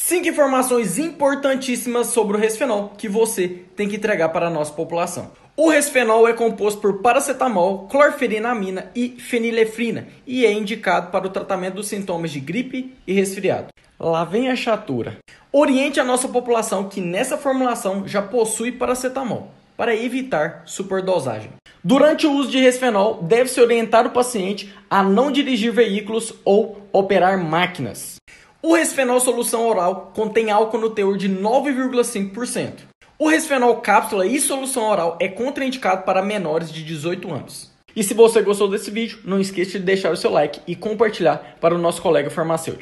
Cinco informações importantíssimas sobre o resfenol que você tem que entregar para a nossa população. O resfenol é composto por paracetamol, clorferinamina e fenilefrina e é indicado para o tratamento dos sintomas de gripe e resfriado. Lá vem a chatura. Oriente a nossa população que nessa formulação já possui paracetamol para evitar superdosagem. Durante o uso de resfenol, deve-se orientar o paciente a não dirigir veículos ou operar máquinas. O resfenol solução oral contém álcool no teor de 9,5%. O resfenol cápsula e solução oral é contraindicado para menores de 18 anos. E se você gostou desse vídeo, não esqueça de deixar o seu like e compartilhar para o nosso colega farmacêutico.